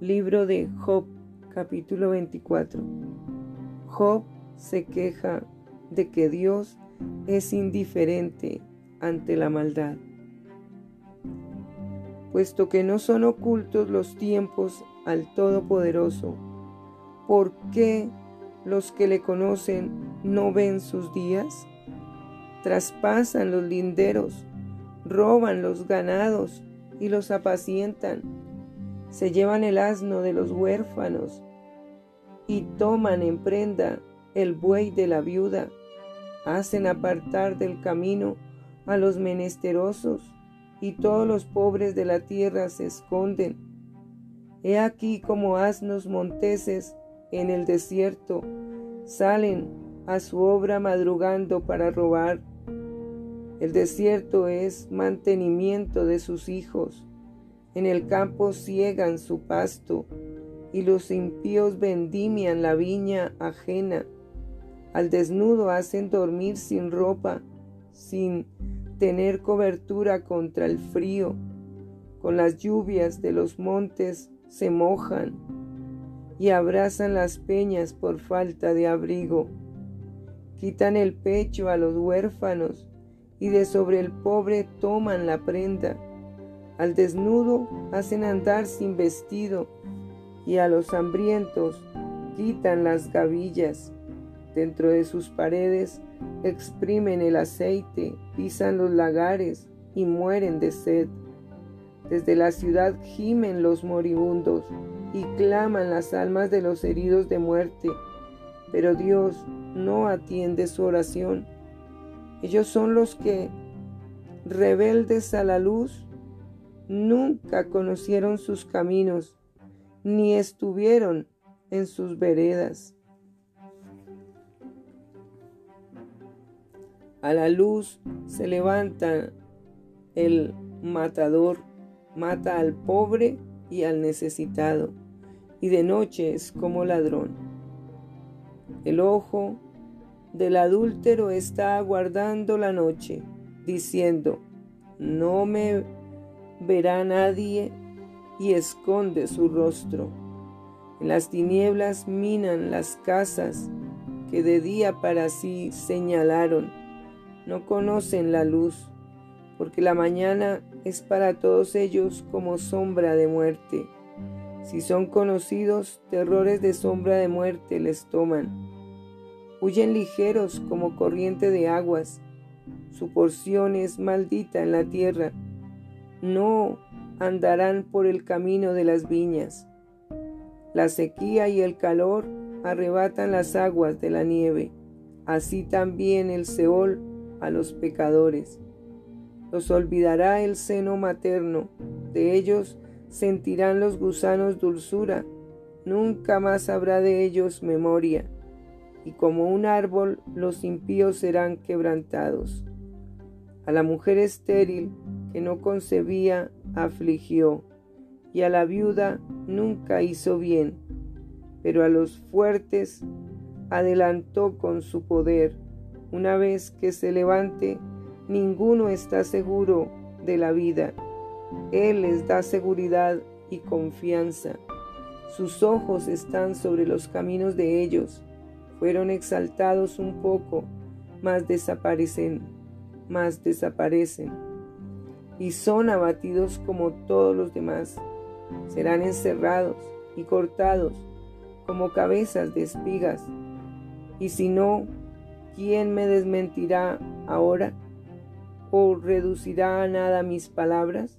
Libro de Job, capítulo 24. Job se queja de que Dios es indiferente ante la maldad. Puesto que no son ocultos los tiempos al Todopoderoso, ¿por qué los que le conocen no ven sus días? Traspasan los linderos, roban los ganados y los apacientan. Se llevan el asno de los huérfanos y toman en prenda el buey de la viuda. Hacen apartar del camino a los menesterosos y todos los pobres de la tierra se esconden. He aquí como asnos monteses en el desierto salen a su obra madrugando para robar. El desierto es mantenimiento de sus hijos. En el campo ciegan su pasto y los impíos vendimian la viña ajena. Al desnudo hacen dormir sin ropa, sin tener cobertura contra el frío. Con las lluvias de los montes se mojan y abrazan las peñas por falta de abrigo. Quitan el pecho a los huérfanos y de sobre el pobre toman la prenda. Al desnudo hacen andar sin vestido, y a los hambrientos quitan las gavillas. Dentro de sus paredes exprimen el aceite, pisan los lagares y mueren de sed. Desde la ciudad gimen los moribundos y claman las almas de los heridos de muerte, pero Dios no atiende su oración ellos son los que, rebeldes a la luz, nunca conocieron sus caminos, ni estuvieron en sus veredas. A la luz se levanta el matador, mata al pobre y al necesitado, y de noche es como ladrón. El ojo del adúltero está aguardando la noche, diciendo, no me verá nadie y esconde su rostro. En las tinieblas minan las casas que de día para sí señalaron. No conocen la luz, porque la mañana es para todos ellos como sombra de muerte. Si son conocidos, terrores de sombra de muerte les toman huyen ligeros como corriente de aguas. Su porción es maldita en la tierra. No andarán por el camino de las viñas. La sequía y el calor arrebatan las aguas de la nieve, así también el Seol a los pecadores. Los olvidará el seno materno, de ellos sentirán los gusanos dulzura, nunca más habrá de ellos memoria y como un árbol los impíos serán quebrantados. A la mujer estéril que no concebía afligió, y a la viuda nunca hizo bien, pero a los fuertes adelantó con su poder. Una vez que se levante, ninguno está seguro de la vida. Él les da seguridad y confianza. Sus ojos están sobre los caminos de ellos fueron exaltados un poco, mas desaparecen, mas desaparecen, y son abatidos como todos los demás. Serán encerrados y cortados como cabezas de espigas. Y si no, ¿quién me desmentirá ahora? ¿O reducirá a nada mis palabras?